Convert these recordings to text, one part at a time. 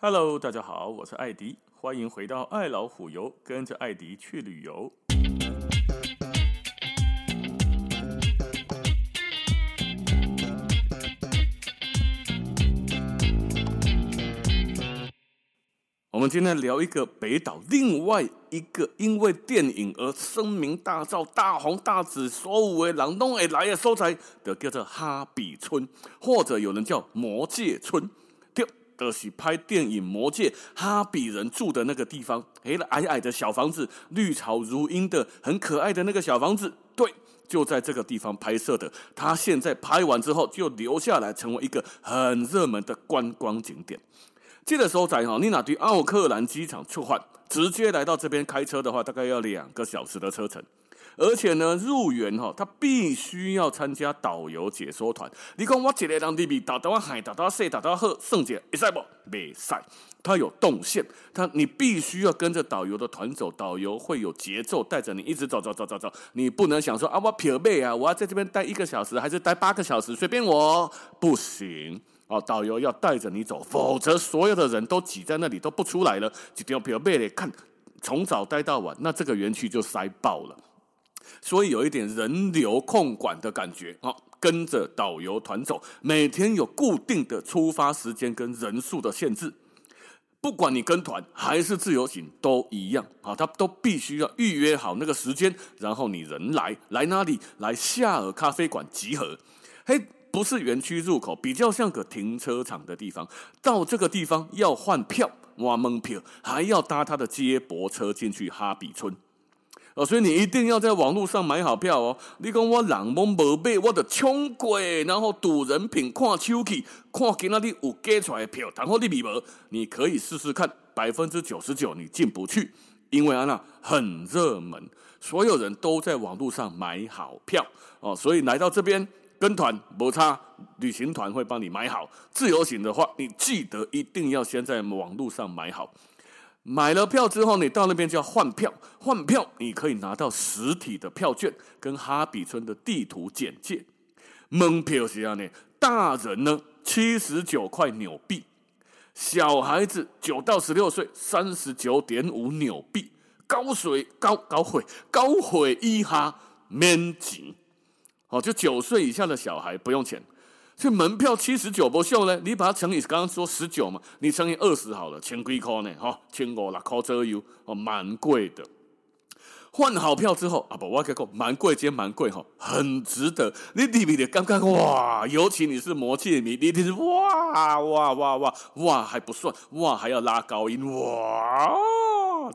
Hello，大家好，我是艾迪，欢迎回到爱老虎游，跟着艾迪去旅游。我们今天聊一个北岛，另外一个因为电影而声名大噪、大红大紫、所有的人都会来的所在的，叫做哈比村，或者有人叫魔界村。都是拍电影《魔戒》哈比人住的那个地方，黑了矮矮的小房子，绿草如茵的，很可爱的那个小房子，对，就在这个地方拍摄的。他现在拍完之后就留下来，成为一个很热门的观光景点。这个时候在哈，你拿对奥克兰机场出发，直接来到这边开车的话，大概要两个小时的车程。而且呢，入园哈，他必须要参加导游解说团。你讲我一个人里面打到海，打到水，打到河，圣洁，会使不？没使。他有动线，他你必须要跟着导游的团走，导游会有节奏，带着你一直走走走走走。你不能想说啊，我疲惫啊，我要在这边待一个小时，还是待八个小时，随便我，不行哦。导游要带着你走，否则所有的人都挤在那里都不出来了，一定要疲惫的看，从早待到晚，那这个园区就塞爆了。所以有一点人流控管的感觉，好，跟着导游团走，每天有固定的出发时间跟人数的限制，不管你跟团还是自由行都一样，啊，他都必须要预约好那个时间，然后你人来来哪里？来夏尔咖啡馆集合，嘿，不是园区入口，比较像个停车场的地方，到这个地方要换票，挖门票，还要搭他的接驳车进去哈比村。哦，所以你一定要在网络上买好票哦。你讲我人懵无买，我就冲过，然后赌人品，看手气，看今仔日有给出来的票，然后你比无，你可以试试看，百分之九十九你进不去，因为安那很热门，所有人都在网络上买好票哦。所以来到这边跟团无差，旅行团会帮你买好。自由行的话，你记得一定要先在网络上买好。买了票之后，你到那边就要换票。换票，你可以拿到实体的票券跟哈比村的地图简介。门票是这样的，大人呢七十九块纽币，小孩子九到十六岁三十九点五纽币。高水高高会高会一哈免钱，哦，就九岁以下的小孩不用钱。这门票七十九不秀呢？你把它乘以刚刚说十九嘛，你乘以二十好了，千几块呢？哈，千五六块左右哦，蛮贵的。换好票之后啊，不，我跟你讲，蛮贵兼蛮贵哈，很值得。你里面的刚刚哇，尤其你是魔戒迷，你听是哇哇哇哇哇还不算哇，还要拉高音哇，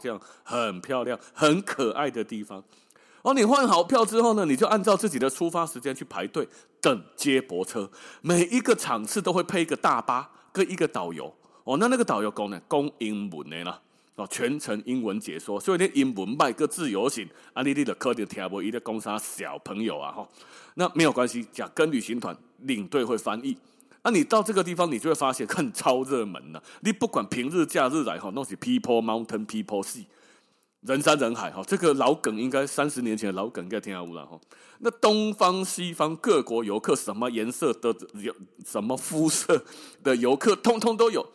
这样很漂亮、很可爱的地方。哦，你换好票之后呢，你就按照自己的出发时间去排队等接驳车。每一个场次都会配一个大巴跟一个导游。哦，那那个导游讲呢，讲英文的啦，哦，全程英文解说，所以你英文卖个自由行，啊，你你的可能听不，一个讲啥小朋友啊，哈，那没有关系，讲跟旅行团领队会翻译。啊，你到这个地方，你就会发现很超热门了。你不管平日假日来哈，都是 People Mountain People Sea。人山人海哈，这个老梗应该三十年前的老梗应该天下无了哈。那东方西方各国游客，什么颜色的有什么肤色的游客，通通都有。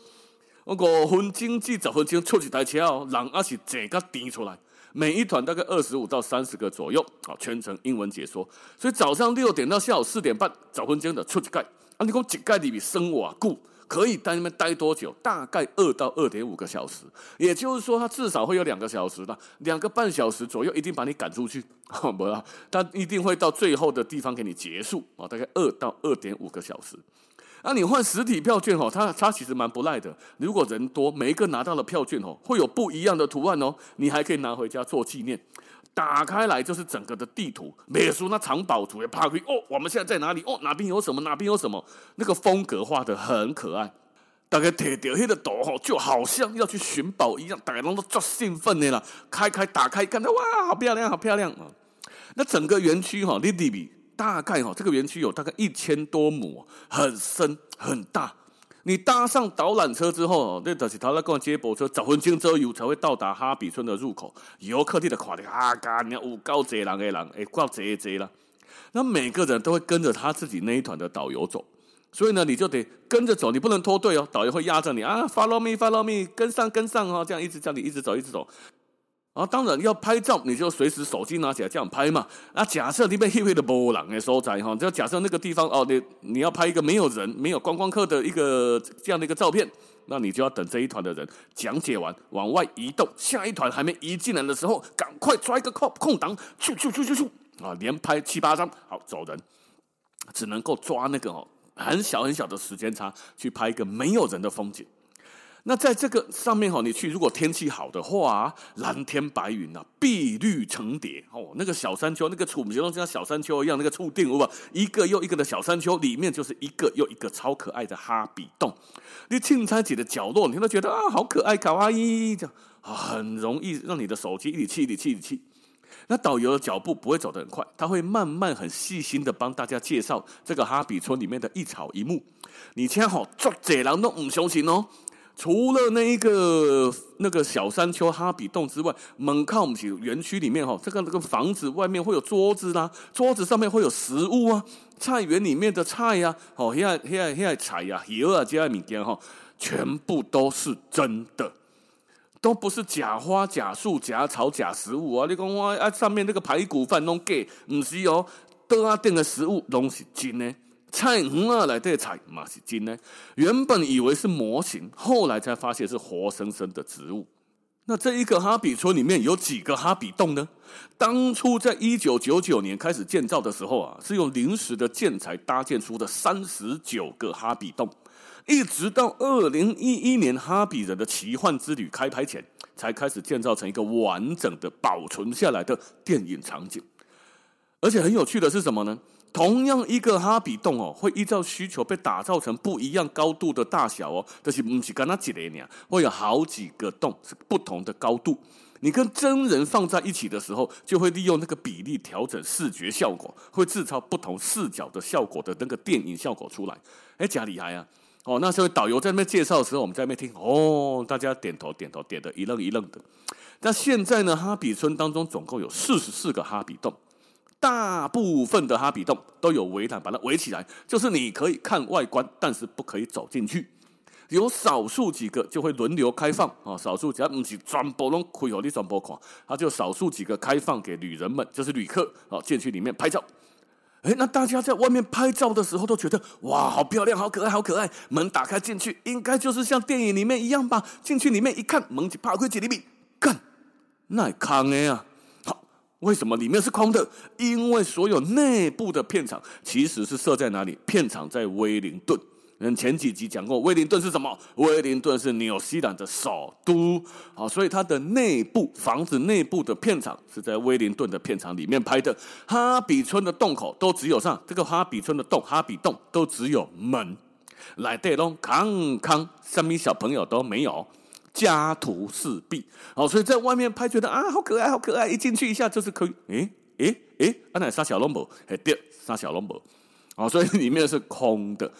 五分钟至十分钟出一台车哦，人还是整个提出来。每一团大概二十五到三十个左右，啊，全程英文解说。所以早上六点到下午四点半，十分钟的出一盖。啊，你讲一盖里面生瓦固。可以在那边待多久？大概二到二点五个小时，也就是说，他至少会有两个小时的，两个半小时左右，一定把你赶出去，好不啦？他一定会到最后的地方给你结束啊，大概二到二点五个小时。那你换实体票券哦，它它其实蛮不赖的。如果人多，每一个拿到的票券哦，会有不一样的图案哦，你还可以拿回家做纪念。打开来就是整个的地图，美术那藏宝图也爬开哦，我们现在在哪里？哦，哪边有什么？哪边有什么？那个风格画的很可爱。大概贴掉黑的图吼，就好像要去寻宝一样，大家都做兴奋的啦。开开打开，看到哇，好漂亮，好漂亮啊！那整个园区哈，你里面大概哈，这个园区有大概一千多亩，很深很大。你搭上导览车之后，那就是他那个接驳车，十分钟左右才会到达哈比村的入口。游客地的垮的啊，干你有够济人的人，哎，够贼贼了。那每个人都会跟着他自己那一团的导游走。所以呢，你就得跟着走，你不能脱队哦，导游会压着你啊，follow me，follow me，跟上跟上哦，这样一直叫你一直走一直走。啊当然要拍照，你就随时手机拿起来这样拍嘛。那假设你被黑黑的波浪给收在哈，就假设那个地方哦，你你要拍一个没有人、没有观光客的一个这样的一个照片，那你就要等这一团的人讲解完往外移动，下一团还没移进来的时候，赶快抓一个空空档，咻咻咻咻咻啊，连拍七八张，好走人，只能够抓那个哦很小很小的时间差去拍一个没有人的风景。那在这个上面哈，你去如果天气好的话，蓝天白云啊，碧绿成叠哦，那个小山丘，那个处就像小山丘一样，那个处定不一个又一个的小山丘里面就是一个又一个超可爱的哈比洞。你青菜姐的角落，你都觉得啊，好可爱，卡哇伊，这样很容易让你的手机一里气一里气一里气。那导游的脚步不会走得很快，他会慢慢很细心的帮大家介绍这个哈比村里面的一草一木。你千好做这人都唔相信哦。除了那一个那个小山丘哈比洞之外，门靠我们去园区里面哈，这个这个房子外面会有桌子啦，桌子上面会有食物啊，菜园里面的菜呀，哦，现在现在现在菜呀、叶啊这些物件哈，全部都是真的，都不是假花、假树、假草、假食物啊！你讲我啊，上面那个排骨饭弄假，不是哦，桌啊垫的食物都是真的。菜园啊，来这菜嘛是真呢。原本以为是模型，后来才发现是活生生的植物。那这一个哈比村里面有几个哈比洞呢？当初在一九九九年开始建造的时候啊，是用临时的建材搭建出的三十九个哈比洞，一直到二零一一年《哈比人的奇幻之旅》开拍前，才开始建造成一个完整的保存下来的电影场景。而且很有趣的是什么呢？同样一个哈比洞哦，会依照需求被打造成不一样高度的大小哦，就是不是跟它几类呢？会有好几个洞是不同的高度。你跟真人放在一起的时候，就会利用那个比例调整视觉效果，会制造不同视角的效果的那个电影效果出来。哎，假厉害啊！哦，那时候导游在那边介绍的时候，我们在那边听哦，大家点头点头点的一愣一愣的。那现在呢，哈比村当中总共有四十四个哈比洞。大部分的哈比洞都有围栏把它围起来，就是你可以看外观，但是不可以走进去。有少数几个就会轮流开放啊，少数只要不是全部拢开给你全部看，它就少数几个开放给旅人们，就是旅客啊进去里面拍照。诶，那大家在外面拍照的时候都觉得哇，好漂亮，好可爱，好可爱。门打开进去，应该就是像电影里面一样吧？进去里面一看，门一拍开几厘米，干，那坑的啊！为什么里面是空的？因为所有内部的片场其实是设在哪里？片场在威灵顿。嗯，前几集讲过，威灵顿是什么？威灵顿是纽西兰的首都。好，所以它的内部房子内部的片场是在威灵顿的片场里面拍的。哈比村的洞口都只有上这个哈比村的洞，哈比洞都只有门。来对喽，康康，上面小朋友都没有。家徒四壁，哦，所以在外面拍，觉得啊，好可爱，好可爱。一进去一下就是可以，诶诶诶，安奶杀小龙宝，哎，对，杀小龙宝，哦，所以里面是空的。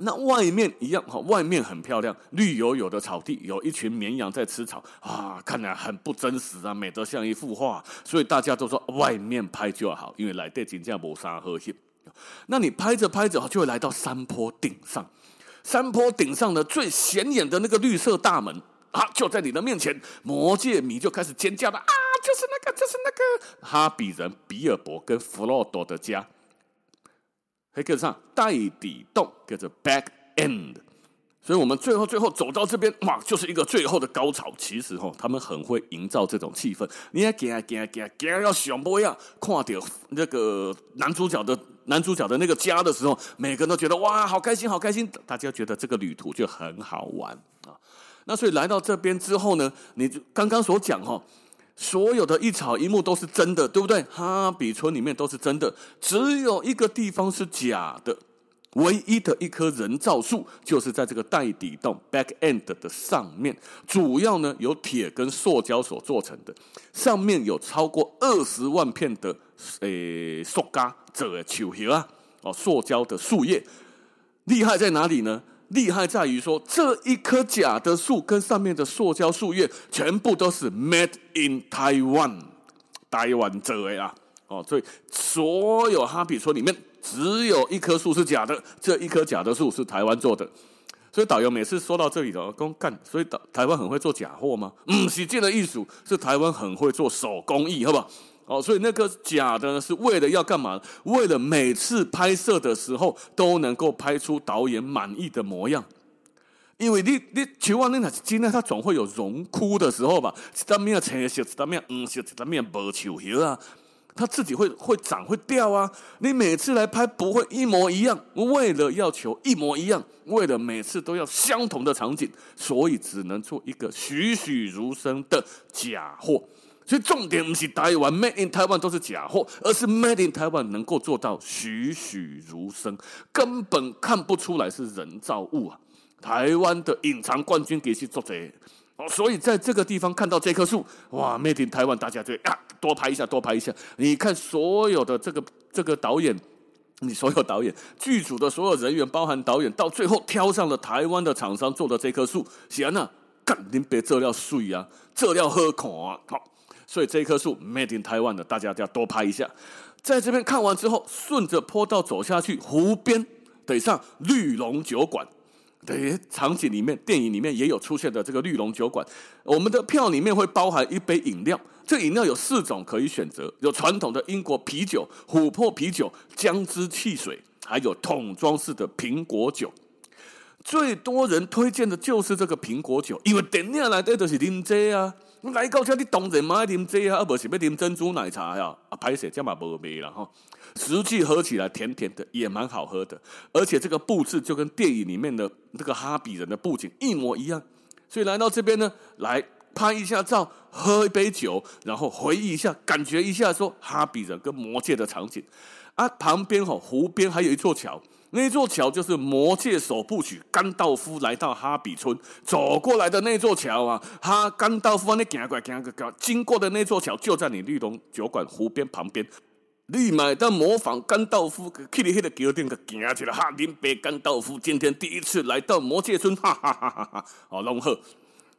那外面一样，哈，外面很漂亮，绿油油的草地，有一群绵羊在吃草，啊，看来很不真实啊，美得像一幅画。所以大家都说外面拍就好，因为来对景价没啥和谐。那你拍着拍着，就会来到山坡顶上。山坡顶上的最显眼的那个绿色大门啊，就在你的面前，魔戒迷就开始尖叫了啊！就是那个，就是那个哈比人比尔博跟弗洛多的家，黑格上袋底洞跟着 Back End，所以我们最后最后走到这边，哇，就是一个最后的高潮。其实哈，他们很会营造这种气氛。你要给啊给啊给啊给啊要想不一样，看到那个男主角的。男主角的那个家的时候，每个人都觉得哇，好开心，好开心！大家觉得这个旅途就很好玩啊。那所以来到这边之后呢，你刚刚所讲哈，所有的一草一木都是真的，对不对？哈比村里面都是真的，只有一个地方是假的。唯一的一棵人造树，就是在这个袋底洞 （back end） 的上面，主要呢由铁跟塑胶所做成的，上面有超过二十万片的诶塑胶做的树叶啊，哦，塑胶的树叶，厉害在哪里呢？厉害在于说，这一棵假的树跟上面的塑胶树叶，全部都是 made in Taiwan，台湾做的啊。哦，所以所有哈比村里面只有一棵树是假的，这一棵假的树是台湾做的。所以导游每次说到这里的，讲干，所以台台湾很会做假货吗？嗯，是这个艺术，是台湾很会做手工艺，好不好？哦，所以那个假的呢，是为了要干嘛？为了每次拍摄的时候都能够拍出导演满意的模样。因为你你求完那那今天它总会有荣枯的时候吧？一张面青色，一张面黄色，一张面无树叶啊，它自己会会长会掉啊。你每次来拍不会一模一样，为了要求一模一样，为了每次都要相同的场景，所以只能做一个栩栩如生的假货。所以重点不是台湾 Made in Taiwan 都是假货，而是 Made in Taiwan 能够做到栩栩如生，根本看不出来是人造物啊！台湾的隐藏冠军给是做贼哦，所以在这个地方看到这棵树，哇，Made in Taiwan，大家就啊多拍一下，多拍一下。你看所有的这个这个导演，你所有导演剧组的所有人员，包含导演，到最后挑上了台湾的厂商做的这棵树，显然啊，干恁别这料水啊，这料好看啊，好。所以这棵树 Made in Taiwan 的，大家就要多拍一下。在这边看完之后，顺着坡道走下去，湖边得上绿龙酒馆。对，场景里面、电影里面也有出现的这个绿龙酒馆。我们的票里面会包含一杯饮料，这饮料有四种可以选择：有传统的英国啤酒、琥珀啤酒、姜汁汽水，还有桶装式的苹果酒。最多人推荐的就是这个苹果酒，因为电影来的都是啉这啊。来到这里，当然嘛要啉这啊，而不是要啉珍珠奶茶呀。啊，拍摄这嘛无味了哈。实际喝起来甜甜的，也蛮好喝的。而且这个布置就跟电影里面的这个哈比人的布景一模一样。所以来到这边呢，来拍一下照，喝一杯酒，然后回忆一下，感觉一下说哈比人跟魔界的场景。啊，旁边吼湖边还有一座桥。那座桥就是《魔界》首部曲，甘道夫来到哈比村走过来的那座桥啊！哈，甘道夫那行过来行过经过的那座桥就在你绿龙酒馆湖边旁边。立马当模仿甘道夫去你那个酒店个行起来，哈！林北甘道夫今天第一次来到魔界村，哈哈哈哈哈！哦，龙贺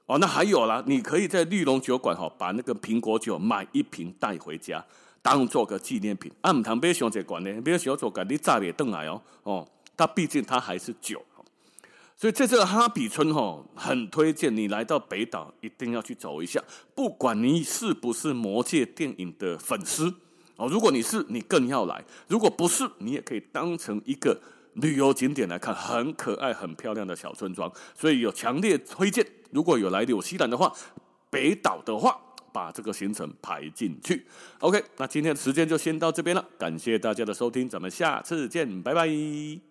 哦，那还有啦，你可以在绿龙酒馆哈，把那个苹果酒买一瓶带回家。当做个纪念品，啊，唔通买上这罐呢？买上这罐你再也回来哦。哦，它毕竟它还是酒，所以在这个哈比村哈，很推荐你来到北岛，一定要去走一下。不管你是不是魔界电影的粉丝哦，如果你是，你更要来；如果不是，你也可以当成一个旅游景点来看，很可爱、很漂亮的小村庄。所以有强烈推荐，如果有来纽西兰的话，北岛的话。把这个行程排进去，OK，那今天的时间就先到这边了，感谢大家的收听，咱们下次见，拜拜。